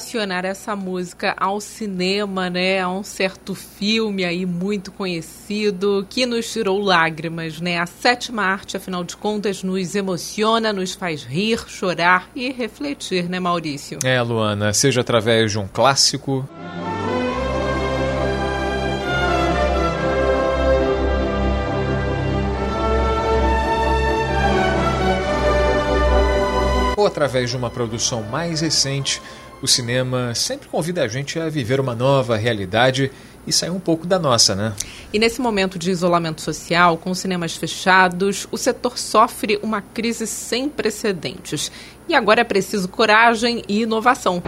Relacionar essa música ao cinema, né? A um certo filme aí muito conhecido que nos tirou lágrimas, né? A sétima arte, afinal de contas, nos emociona, nos faz rir, chorar e refletir, né, Maurício? É, Luana, seja através de um clássico. ou através de uma produção mais recente, o cinema sempre convida a gente a viver uma nova realidade e sair um pouco da nossa, né? E nesse momento de isolamento social, com cinemas fechados, o setor sofre uma crise sem precedentes. E agora é preciso coragem e inovação.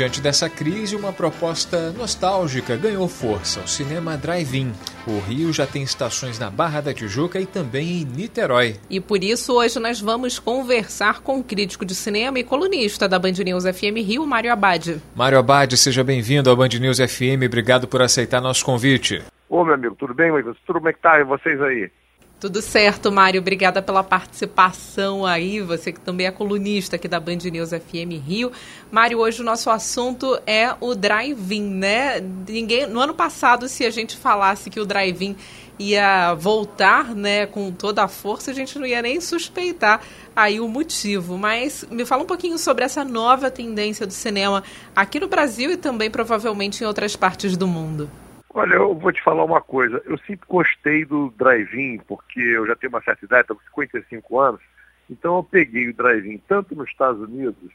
Diante dessa crise, uma proposta nostálgica ganhou força: o cinema drive-in. O Rio já tem estações na Barra da Tijuca e também em Niterói. E por isso, hoje nós vamos conversar com o crítico de cinema e colunista da Band News FM Rio, Mário Abad. Mário Abad, seja bem-vindo ao Band News FM. Obrigado por aceitar nosso convite. Ô, meu amigo, tudo bem? Tudo como é que tá? E vocês aí? Tudo certo, Mário. Obrigada pela participação aí. Você que também é colunista aqui da Band News FM Rio. Mário, hoje o nosso assunto é o drive-in, né? Ninguém, no ano passado, se a gente falasse que o drive-in ia voltar, né, com toda a força, a gente não ia nem suspeitar aí o motivo. Mas me fala um pouquinho sobre essa nova tendência do cinema aqui no Brasil e também provavelmente em outras partes do mundo. Olha, eu vou te falar uma coisa. Eu sempre gostei do drive-in, porque eu já tenho uma certa idade, estou com 55 anos. Então eu peguei o drive-in tanto nos Estados Unidos,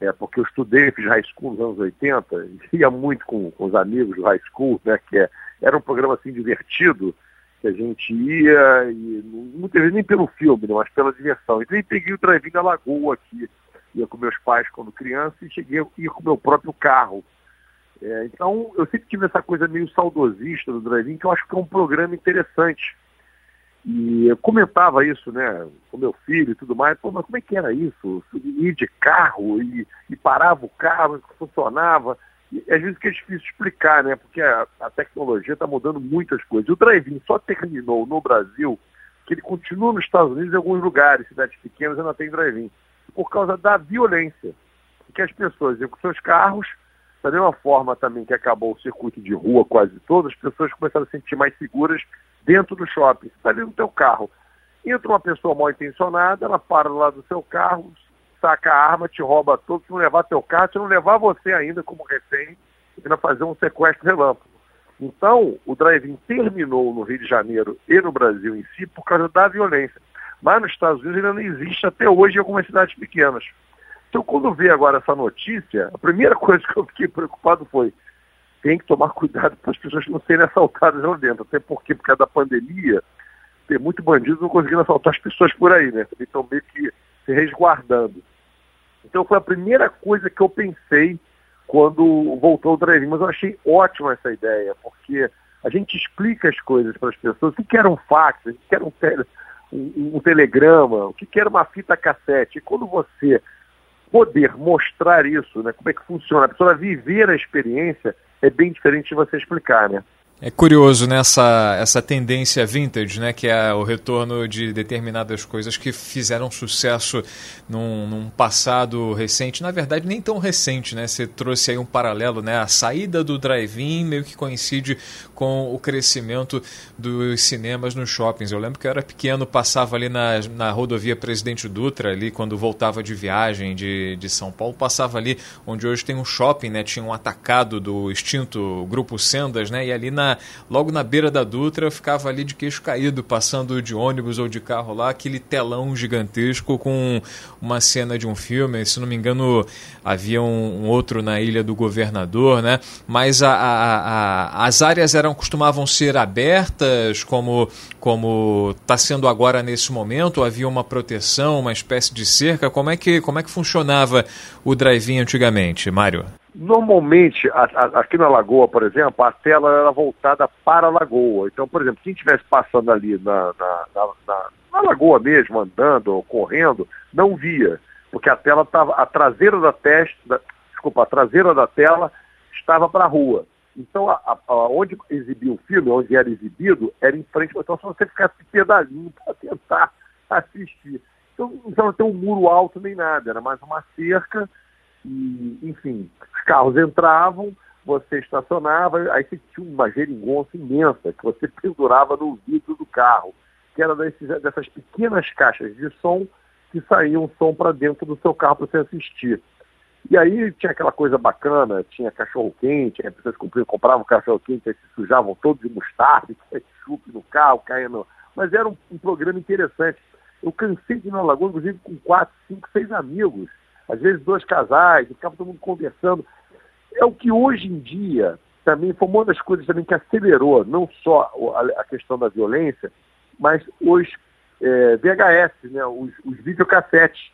é, porque eu estudei, fiz high school nos anos 80, ia muito com, com os amigos do high school, né, que é, era um programa assim divertido, que a gente ia, e muitas vezes nem pelo filme, né, mas pela diversão. Então eu peguei o drive-in da Lagoa aqui, ia com meus pais quando criança e cheguei a ir com meu próprio carro é, então, eu sempre tive essa coisa meio saudosista do drive que eu acho que é um programa interessante. E eu comentava isso, né, com meu filho e tudo mais. Pô, mas como é que era isso? Ir de carro e, e parava o carro, funcionava. E, às vezes que é difícil explicar, né, porque a, a tecnologia está mudando muitas coisas. O drive só terminou no Brasil, que ele continua nos Estados Unidos em alguns lugares, cidades pequenas ainda tem drive por causa da violência. Porque as pessoas iam com seus carros da mesma forma também que acabou o circuito de rua quase todo, as pessoas começaram a se sentir mais seguras dentro do shopping. Você está ali no teu carro. Entra uma pessoa mal intencionada, ela para lá do seu carro, saca a arma, te rouba todo, se não levar teu carro, se não levar você ainda como refém, ainda fazer um sequestro relâmpago. Então, o drive-in terminou no Rio de Janeiro e no Brasil em si por causa da violência. Mas nos Estados Unidos ainda não existe até hoje em algumas cidades pequenas. Então, quando vi agora essa notícia, a primeira coisa que eu fiquei preocupado foi tem que tomar cuidado para as pessoas não serem assaltadas lá dentro. Até porque, por causa da pandemia, tem muito bandido não conseguindo assaltar as pessoas por aí, né? Também estão meio que se resguardando. Então foi a primeira coisa que eu pensei quando voltou o drive mas eu achei ótima essa ideia, porque a gente explica as coisas para as pessoas, o que era um fax, o que era um, tele, um, um telegrama, o que era uma fita cassete. E quando você poder mostrar isso, né? Como é que funciona, a pessoa viver a experiência é bem diferente de você explicar, né? É curioso nessa essa tendência vintage, né, que é o retorno de determinadas coisas que fizeram sucesso num, num, passado recente, na verdade nem tão recente, né? Você trouxe aí um paralelo, né? A saída do drive-in meio que coincide com o crescimento dos cinemas nos shoppings. Eu lembro que eu era pequeno, passava ali na, na rodovia Presidente Dutra, ali quando voltava de viagem de, de São Paulo, passava ali onde hoje tem um shopping, né? Tinha um atacado do extinto Grupo Sendas, né? E ali na na, logo na beira da Dutra, eu ficava ali de queixo caído, passando de ônibus ou de carro lá, aquele telão gigantesco com uma cena de um filme. Se não me engano, havia um, um outro na Ilha do Governador, né? Mas a, a, a, as áreas eram costumavam ser abertas, como como está sendo agora nesse momento. Havia uma proteção, uma espécie de cerca. Como é que como é que funcionava o drive-in antigamente, Mário? Normalmente, a, a, aqui na Lagoa, por exemplo, a tela era voltada para a Lagoa. Então, por exemplo, quem estivesse passando ali na, na, na, na, Lagoa mesmo, andando ou correndo, não via, porque a tela estava, a traseira da testa, desculpa, a traseira da tela estava para a rua. Então, a, onde exibia o filme, onde era exibido, era em frente, então só você ficasse pedalinho para tentar assistir. Então, não ter um muro alto nem nada, era mais uma cerca enfim, os carros entravam, você estacionava, aí você tinha uma geringonça imensa que você pendurava no vidro do carro, que era desses, dessas pequenas caixas de som que saíam som para dentro do seu carro para você assistir. E aí tinha aquela coisa bacana, tinha cachorro-quente, as pessoas compravam, cachorro-quente, aí se sujavam todos de mostarda, ketchup no carro, caindo. Mas era um, um programa interessante. Eu cansei de ir na Lagoa, inclusive com quatro, cinco, seis amigos às vezes dois casais, ficava todo mundo conversando. É o que hoje em dia também foi uma das coisas também que acelerou, não só a, questão da violência, mas os é, VHS, né, os, os videocassetes.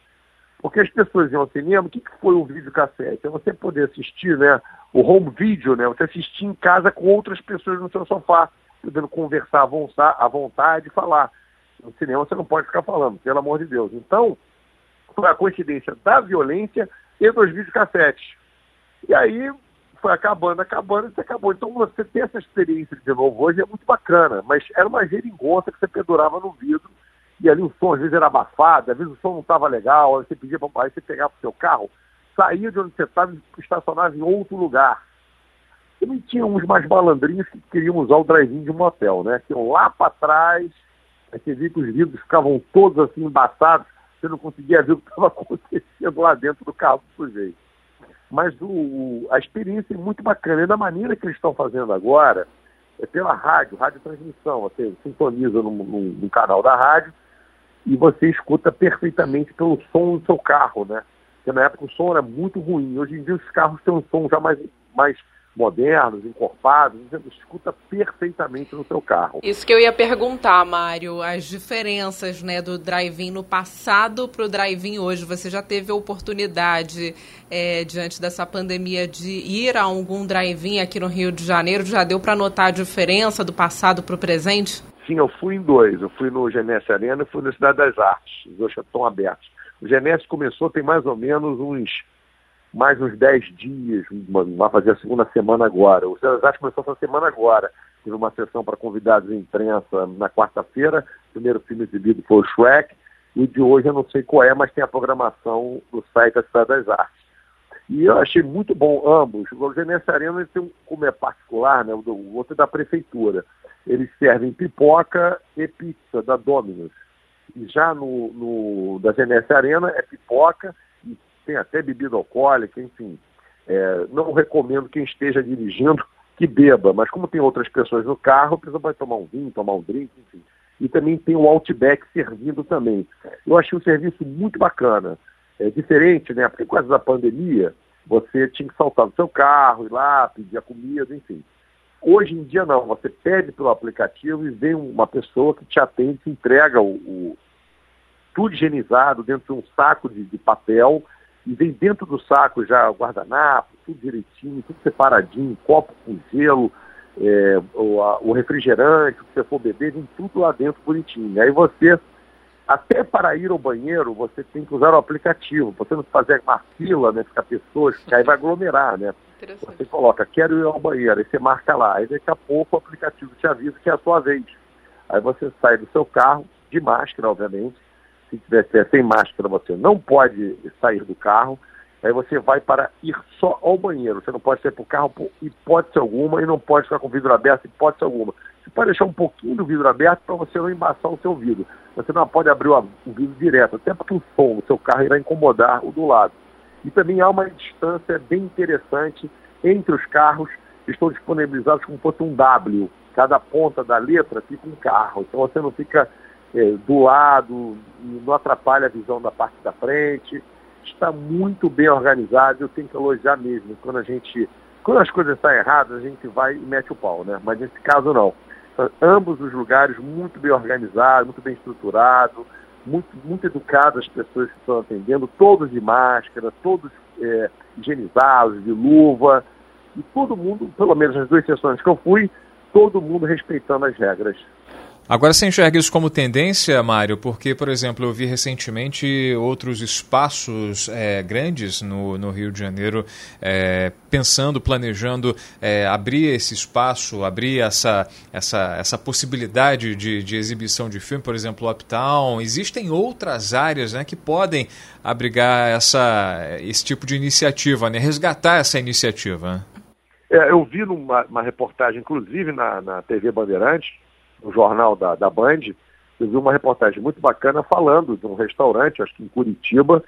Porque as pessoas iam ao cinema, o que, que foi o videocassete? É você poder assistir né, o home video, né, você assistir em casa com outras pessoas no seu sofá, podendo conversar à vontade e falar. No cinema você não pode ficar falando, pelo amor de Deus. Então, a coincidência da violência e dos videocassetes. E aí foi acabando, acabando e acabou. Então você ter essa experiência de novo hoje é muito bacana, mas era uma geringonça que você pendurava no vidro e ali o som às vezes era abafado, às vezes o som não estava legal, aí você pedia para aí você pegava o seu carro, saía de onde você estava e estacionava em outro lugar. E tinha uns mais malandrinhos que queriam usar o drive-in de um motel, né? Que iam lá para trás, aí você via que os vidros ficavam todos assim embaçados, você não conseguia ver o que estava acontecendo lá dentro do carro do sujeito. Mas o, a experiência é muito bacana. E da maneira que eles estão fazendo agora, é pela rádio, rádio transmissão. Você sintoniza no, no, no, canal da rádio e você escuta perfeitamente pelo som do seu carro, né? Porque na época o som era muito ruim. Hoje em dia os carros têm um som já mais, mais modernos, encorpados, você escuta perfeitamente no seu carro. Isso que eu ia perguntar, Mário, as diferenças né, do drive-in no passado para o drive-in hoje. Você já teve a oportunidade, é, diante dessa pandemia, de ir a algum drive-in aqui no Rio de Janeiro? Já deu para notar a diferença do passado para o presente? Sim, eu fui em dois. Eu fui no Genesse Arena e fui na Cidade das Artes. Os dois estão abertos. O Genesse começou tem mais ou menos uns mais uns 10 dias, vai fazer a segunda semana agora. O César começou essa semana agora. Teve uma sessão para convidados de imprensa na quarta-feira. O primeiro filme exibido foi o Shrek. E de hoje eu não sei qual é, mas tem a programação no site da Cidade das Artes. E eu achei muito bom ambos. O Genesse Arena tem um, como é particular, né? o outro é da prefeitura. Eles servem pipoca e pizza da Domino's. E já no, no da Genesse Arena é pipoca tem até bebida alcoólica, enfim. É, não recomendo quem esteja dirigindo que beba, mas como tem outras pessoas no carro, a pessoa vai tomar um vinho, tomar um drink, enfim. E também tem o Outback servindo também. Eu achei o serviço muito bacana. É diferente, né? Porque por causa da pandemia, você tinha que saltar do seu carro, ir lá, pedir a comida, enfim. Hoje em dia não, você pede pelo aplicativo e vem uma pessoa que te atende, te entrega o, o tudo higienizado dentro de um saco de, de papel e vem dentro do saco já o guardanapo, tudo direitinho, tudo separadinho, copo com gelo, é, o, a, o, refrigerante, o que você for beber, vem tudo lá dentro bonitinho. Aí você, até para ir ao banheiro, você tem que usar o aplicativo, você não fazer uma fila, né, ficar pessoas, que aí vai aglomerar, né? Você coloca, quero ir ao banheiro, aí você marca lá, aí daqui a pouco o aplicativo te avisa que é a sua vez. Aí você sai do seu carro, de máscara, obviamente, se tiver sem máscara, você não pode sair do carro. Aí você vai para ir só ao banheiro. Você não pode sair para o carro por hipótese alguma e não pode ficar com o vidro aberto hipótese alguma. Você pode deixar um pouquinho do vidro aberto para você não embaçar o seu vidro. Você não pode abrir o vidro direto, até porque o som do seu carro irá incomodar o do lado. E também há uma distância bem interessante entre os carros estão disponibilizados como se fosse um W. Cada ponta da letra fica um carro. Então você não fica é, do lado, não atrapalha a visão da parte da frente. Está muito bem organizado, eu tenho que elogiar mesmo. Quando a gente. Quando as coisas estão erradas, a gente vai e mete o pau, né? Mas nesse caso não. Ambos os lugares muito bem organizados, muito bem estruturados, muito, muito as pessoas que estão atendendo, todos de máscara, todos é, higienizados, de luva, e todo mundo, pelo menos nas duas sessões que eu fui, todo mundo respeitando as regras. Agora você enxerga isso como tendência, Mário? Porque, por exemplo, eu vi recentemente outros espaços é, grandes no, no, Rio de Janeiro é, pensando, planejando é, abrir esse espaço, abrir essa, essa, essa possibilidade de, de exibição de filme, por exemplo, Uptown. Existem outras áreas né, que podem abrigar essa, esse tipo de iniciativa, né, resgatar essa iniciativa. É, eu vi numa reportagem, inclusive na, na TV Bandeirante, no jornal da, da Band, eu vi uma reportagem muito bacana falando de um restaurante, acho que em Curitiba,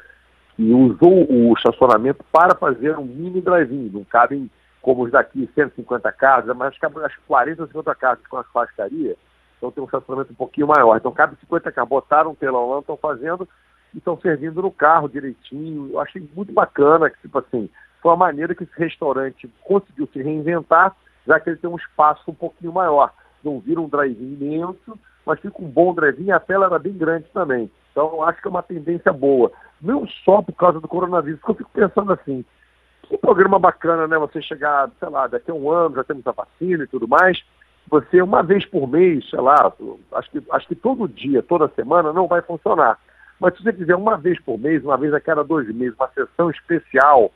que usou o estacionamento para fazer um mini drive-in. Não cabem, como os daqui, 150 casas, mas cabe acho que 40 ou 50 casas com a churrascaria. Então tem um estacionamento um pouquinho maior. Então cabe 50 casas. Botaram um telão lá, estão fazendo e estão servindo no carro direitinho. Eu achei muito bacana, que, tipo assim, foi uma maneira que esse restaurante conseguiu se reinventar, já que ele tem um espaço um pouquinho maior não vira um drive-in imenso, mas fica um bom drive-in e a tela era bem grande também. Então, acho que é uma tendência boa. Não só por causa do coronavírus, porque eu fico pensando assim, que programa bacana, né? Você chegar, sei lá, daqui a um ano, já temos a vacina e tudo mais, você uma vez por mês, sei lá, acho que, acho que todo dia, toda semana não vai funcionar. Mas se você fizer uma vez por mês, uma vez a cada dois meses, uma sessão especial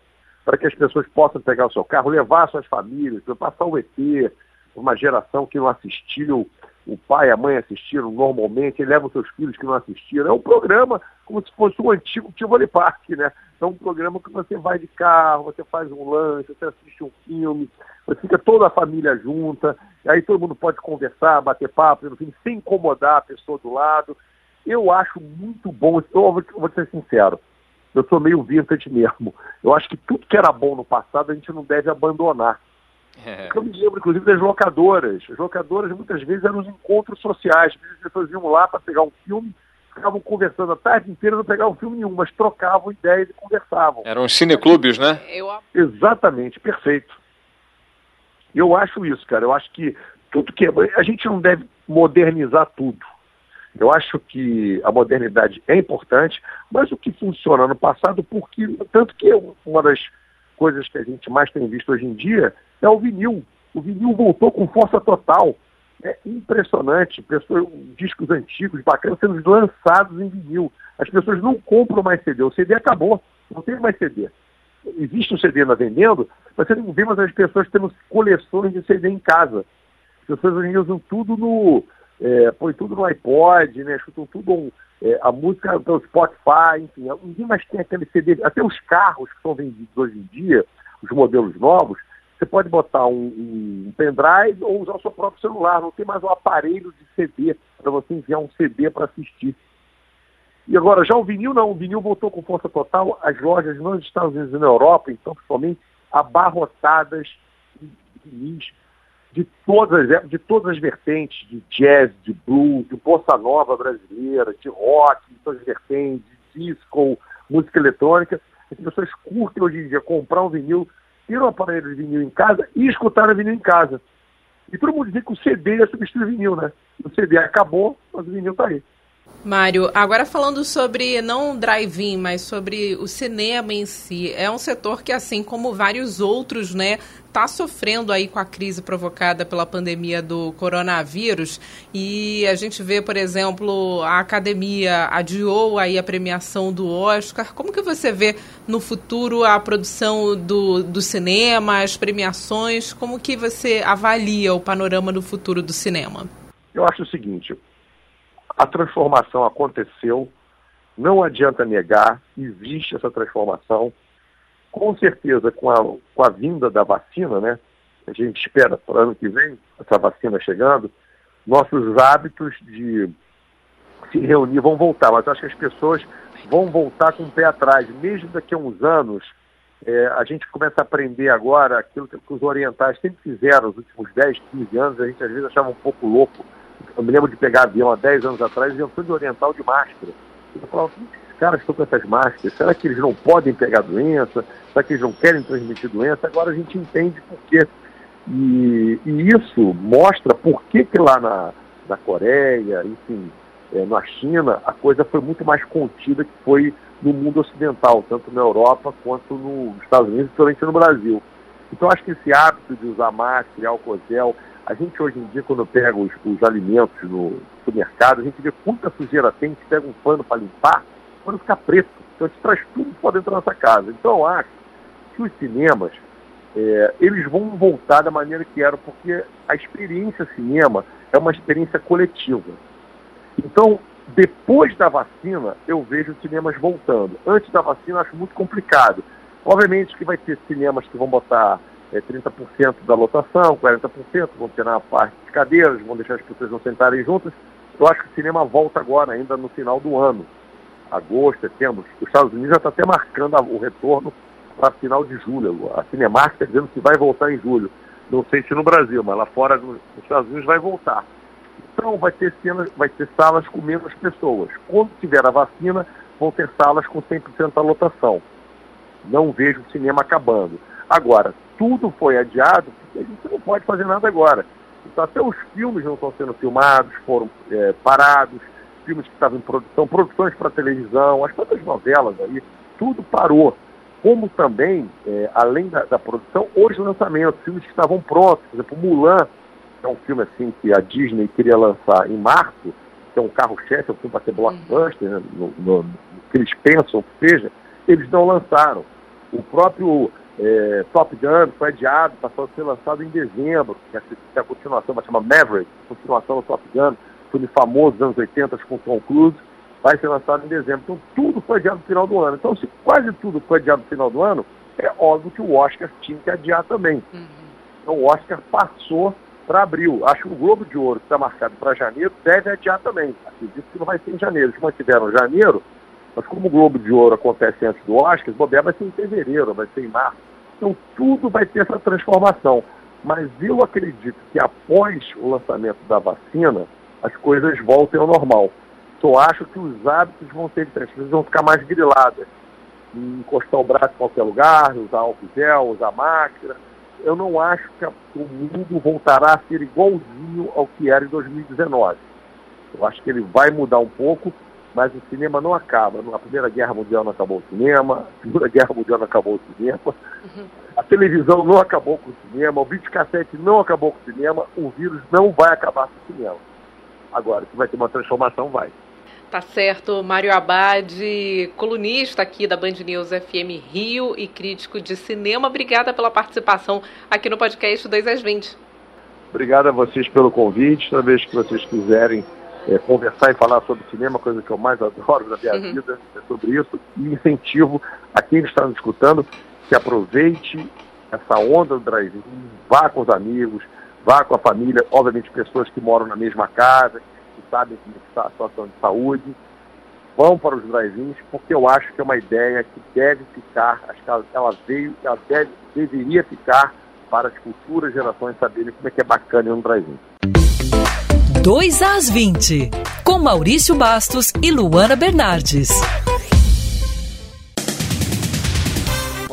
para que as pessoas possam pegar o seu carro, levar suas famílias, passar o ET, uma geração que não assistiu, o pai e a mãe assistiram normalmente, ele leva os seus filhos que não assistiram. É um programa como se fosse um antigo Tivoli Park, né? É um programa que você vai de carro, você faz um lanche, você assiste um filme, você fica toda a família junta, aí todo mundo pode conversar, bater papo, no fim, sem incomodar a pessoa do lado. Eu acho muito bom, eu vou, vou ser sincero, eu sou meio vintage mesmo. Eu acho que tudo que era bom no passado a gente não deve abandonar. É. Eu me lembro, inclusive, das locadoras. As locadoras muitas vezes eram os encontros sociais. As pessoas iam lá para pegar um filme, ficavam conversando a tarde inteira, não pegavam filme nenhum, mas trocavam ideias e conversavam. Eram os cineclubes, né? Eu... Exatamente, perfeito. Eu acho isso, cara. Eu acho que tudo que. É, a gente não deve modernizar tudo. Eu acho que a modernidade é importante, mas o que funciona no passado, porque tanto que uma das coisas que a gente mais tem visto hoje em dia é o vinil. O vinil voltou com força total. É impressionante, pessoas, discos antigos, bacanas, sendo lançados em vinil. As pessoas não compram mais CD, o CD acabou, não tem mais CD. Existe um CD na vendendo, mas você não vê mais as pessoas tendo coleções de CD em casa. As pessoas usam tudo no. É, põe tudo no iPod, né? Escutam tudo é, a música pelo Spotify, enfim. Ninguém mais tem aquele CD. Até os carros que são vendidos hoje em dia, os modelos novos, você pode botar um, um pendrive ou usar o seu próprio celular. Não tem mais um aparelho de CD para você enviar um CD para assistir. E agora, já o vinil não. O vinil voltou com força total. As lojas nos Estados Unidos e na Europa, então, principalmente, abarrotadas de vinis de todas, de todas as vertentes, de jazz, de blues, de bossa nova brasileira, de rock, de todas as vertentes, de disco, música eletrônica. As pessoas curtem hoje em dia comprar um vinil ter um aparelho de vinil em casa e escutar o vinil em casa. E todo mundo dizia que o CD ia substituir o vinil, né? O CD acabou, mas o vinil está aí. Mário, agora falando sobre não drive-in, mas sobre o cinema em si, é um setor que, assim como vários outros, né, está sofrendo aí com a crise provocada pela pandemia do coronavírus. E a gente vê, por exemplo, a academia adiou aí a premiação do Oscar. Como que você vê no futuro a produção do, do cinema, as premiações? Como que você avalia o panorama no futuro do cinema? Eu acho o seguinte, a transformação aconteceu, não adianta negar, existe essa transformação. Com certeza, com a, com a vinda da vacina, né? A gente espera para o ano que vem, essa vacina chegando, nossos hábitos de se reunir vão voltar, mas acho que as pessoas vão voltar com o pé atrás, mesmo daqui a uns anos, é, a gente começa a aprender agora aquilo que, os orientais sempre fizeram nos últimos 10, 15 anos, a gente às vezes achava um pouco louco. Eu me lembro de pegar avião há 10 anos atrás e fui de oriental de máscara. Eu falava, esses caras estão com essas máscaras, será que eles não podem pegar doença? Será que eles não querem transmitir doença? Agora a gente entende por quê. E, e isso mostra por que, que lá na, na Coreia, enfim, é, na China, a coisa foi muito mais contida que foi no mundo ocidental, tanto na Europa quanto nos Estados Unidos, principalmente no Brasil. Então acho que esse hábito de usar máscara e álcool gel, a gente hoje em dia, quando pega os, os alimentos no supermercado, a gente vê quanta sujeira tem, gente pega um pano para limpar, quando fica preto. Então a gente traz tudo para dentro da nossa casa. Então eu acho que os cinemas, é, eles vão voltar da maneira que eram, porque a experiência cinema é uma experiência coletiva. Então, depois da vacina, eu vejo os cinemas voltando. Antes da vacina, acho muito complicado. Obviamente que vai ter cinemas que vão botar é, 30% da lotação, 40%, vão ter na parte de cadeiras, vão deixar as pessoas não sentarem juntas. Eu acho que o cinema volta agora, ainda no final do ano. Agosto, setembro. Os Estados Unidos já está até marcando o retorno para final de julho. A Cinemark está dizendo que vai voltar em julho. Não sei se no Brasil, mas lá fora, nos Estados Unidos, vai voltar. Então vai ter, cenas, vai ter salas com menos pessoas. Quando tiver a vacina, vão ter salas com 100% da lotação. Não vejo o cinema acabando. Agora, tudo foi adiado porque a gente não pode fazer nada agora. Então até os filmes não estão sendo filmados, foram é, parados, filmes que estavam em produção, produções para televisão, as próprias novelas aí, tudo parou. Como também, é, além da, da, produção, os lançamentos, filmes que estavam prontos, por exemplo, Mulan, é um filme assim que a Disney queria lançar em março, que é um carro-chefe, é um filme para ser blockbuster, né, no, no, no, que eles pensam que seja, eles não lançaram. O próprio é, Top Gun foi adiado, passou a ser lançado em dezembro, que é a, que é a continuação, vai chamar Maverick, continuação do Top Gun, filme famoso dos anos 80 com Tom Cruise, vai ser lançado em dezembro. Então tudo foi adiado no final do ano. Então se quase tudo foi adiado no final do ano, é óbvio que o Oscar tinha que adiar também. Uhum. Então o Oscar passou para abril. Acho que o Globo de Ouro, que está marcado para janeiro, deve adiar também. Acredito que não vai ser em janeiro. Eles mantiveram janeiro, mas como o Globo de Ouro acontece antes do Oscar, o bobear vai ser em fevereiro, vai ser em março. Então tudo vai ter essa transformação. Mas eu acredito que após o lançamento da vacina, as coisas voltem ao normal. Só acho que os hábitos vão ser diferentes, pessoas vão ficar mais griladas. Encostar o braço em qualquer lugar, usar álcool gel, usar máscara eu não acho que o mundo voltará a ser igualzinho ao que era em 2019. Eu acho que ele vai mudar um pouco, mas o cinema não acaba. Na Primeira Guerra Mundial não acabou o cinema, na Segunda Guerra Mundial não acabou o cinema, a televisão não acabou com o cinema, o videocassete não acabou com o cinema, o vírus não vai acabar com o cinema. Agora, se vai ter uma transformação, vai. Tá certo, Mário Abad, colunista aqui da Band News FM Rio e crítico de cinema. Obrigada pela participação aqui no podcast 2 às 20. Obrigado a vocês pelo convite. Toda vez que vocês quiserem é, conversar e falar sobre cinema, coisa que eu mais adoro na minha uhum. vida, é sobre isso. E incentivo a quem está nos escutando que aproveite essa onda do drive-in, vá com os amigos, vá com a família, obviamente pessoas que moram na mesma casa, sabem como está a situação de saúde, vão para os drive-ins, porque eu acho que é uma ideia que deve ficar, acho que ela, ela veio, ela deve, deveria ficar para as futuras gerações saberem como é que é bacana ir no drive-in. 2 às 20, com Maurício Bastos e Luana Bernardes.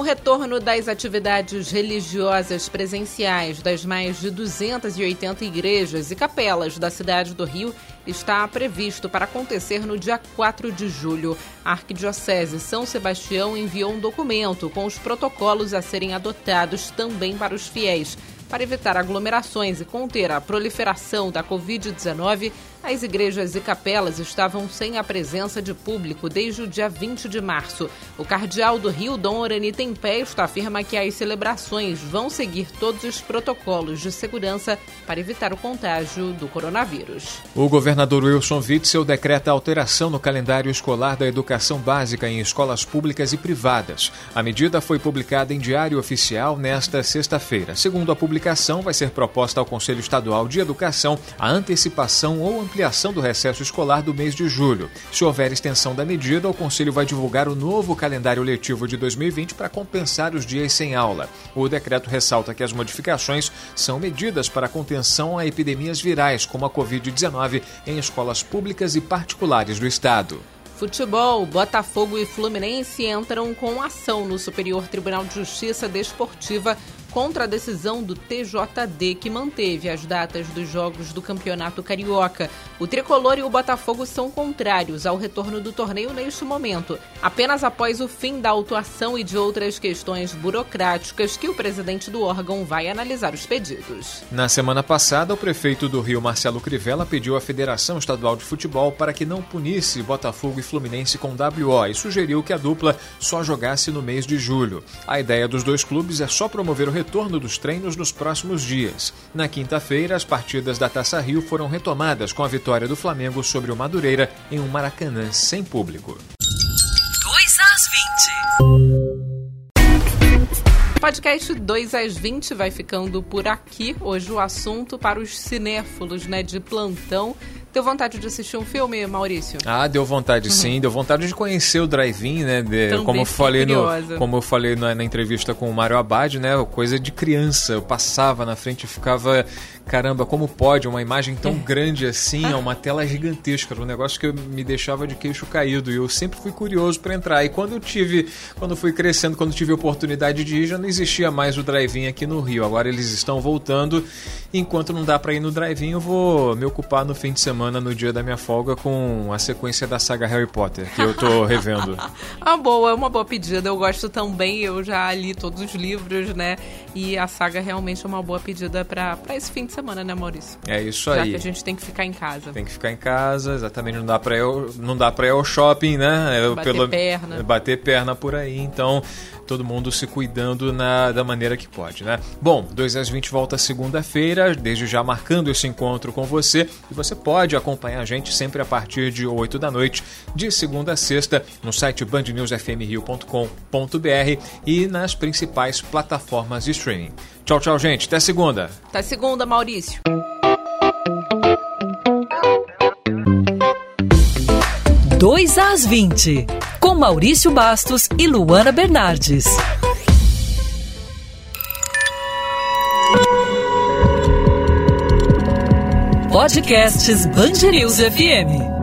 retorno das atividades religiosas presenciais das mais de 280 igrejas e capelas da cidade do Rio está previsto para acontecer no dia 4 de julho. A Arquidiocese São Sebastião enviou um documento com os protocolos a serem adotados também para os fiéis. Para evitar aglomerações e conter a proliferação da Covid-19, as igrejas e capelas estavam sem a presença de público desde o dia 20 de março. O cardeal do Rio, Dom Orani Tempesta, afirma que as celebrações vão seguir todos os protocolos de segurança para evitar o contágio do coronavírus. O governador Wilson Witzel decreta alteração no calendário escolar da educação básica em escolas públicas e privadas. A medida foi publicada em Diário Oficial nesta sexta-feira. Segundo a publicação, vai ser proposta ao Conselho Estadual de Educação a antecipação ou ampliação do recesso escolar do mês de julho. Se houver extensão da medida, o Conselho vai divulgar o novo calendário letivo de 2020 para compensar os dias sem aula. O decreto ressalta que as modificações são medidas para contenção a epidemias virais, como a Covid-19, em escolas públicas e particulares do Estado. Futebol, Botafogo e Fluminense entram com ação no Superior Tribunal de Justiça Desportiva contra a decisão do TJD, que manteve as datas dos jogos do Campeonato Carioca. O Tricolor e o Botafogo são contrários ao retorno do torneio neste momento, apenas após o fim da autuação e de outras questões burocráticas que o presidente do órgão vai analisar os pedidos. Na semana passada, o prefeito do Rio, Marcelo Crivella, pediu à Federação Estadual de Futebol para que não punisse Botafogo e Fluminense com WO e sugeriu que a dupla só jogasse no mês de julho. A ideia dos dois clubes é só promover o retorno dos treinos nos próximos dias. Na quinta-feira, as partidas da Taça Rio foram retomadas com a vitória do Flamengo sobre o Madureira em um Maracanã sem público. 2 às 20. Podcast 2 às 20 vai ficando por aqui. Hoje o assunto para os cinéfilos né, de plantão Deu vontade de assistir um filme, Maurício? Ah, deu vontade uhum. sim. Deu vontade de conhecer o drive-in, né? De, como, eu falei no, como eu falei na, na, entrevista com o Mário Abad, né? Coisa de criança. Eu passava na frente e ficava caramba, como pode uma imagem tão grande assim, é uma tela gigantesca, um negócio que me deixava de queixo caído e eu sempre fui curioso para entrar. E quando eu tive, quando fui crescendo, quando tive a oportunidade de ir, já não existia mais o drive-in aqui no Rio. Agora eles estão voltando. Enquanto não dá para ir no drive-in, eu vou me ocupar no fim de semana, no dia da minha folga, com a sequência da saga Harry Potter, que eu tô revendo. ah, boa, é uma boa pedida. Eu gosto também, eu já li todos os livros, né? E a saga realmente é uma boa pedida para esse fim de semana, né, Maurício? É isso Já aí. Já que a gente tem que ficar em casa. Tem que ficar em casa, exatamente. Não dá pra ir, não dá ir ao shopping, né? Eu, bater pelo, perna. Bater perna por aí. Então, todo mundo se cuidando na, da maneira que pode, né? Bom, 2 às 20 volta segunda-feira, desde já marcando esse encontro com você. E você pode acompanhar a gente sempre a partir de 8 da noite, de segunda a sexta, no site bandnewsfmrio.com.br e nas principais plataformas de streaming. Tchau, tchau, gente. Até segunda. Até segunda, Maurício. Dois às 20, com Maurício Bastos e Luana Bernardes. Podcasts Bangerils FM.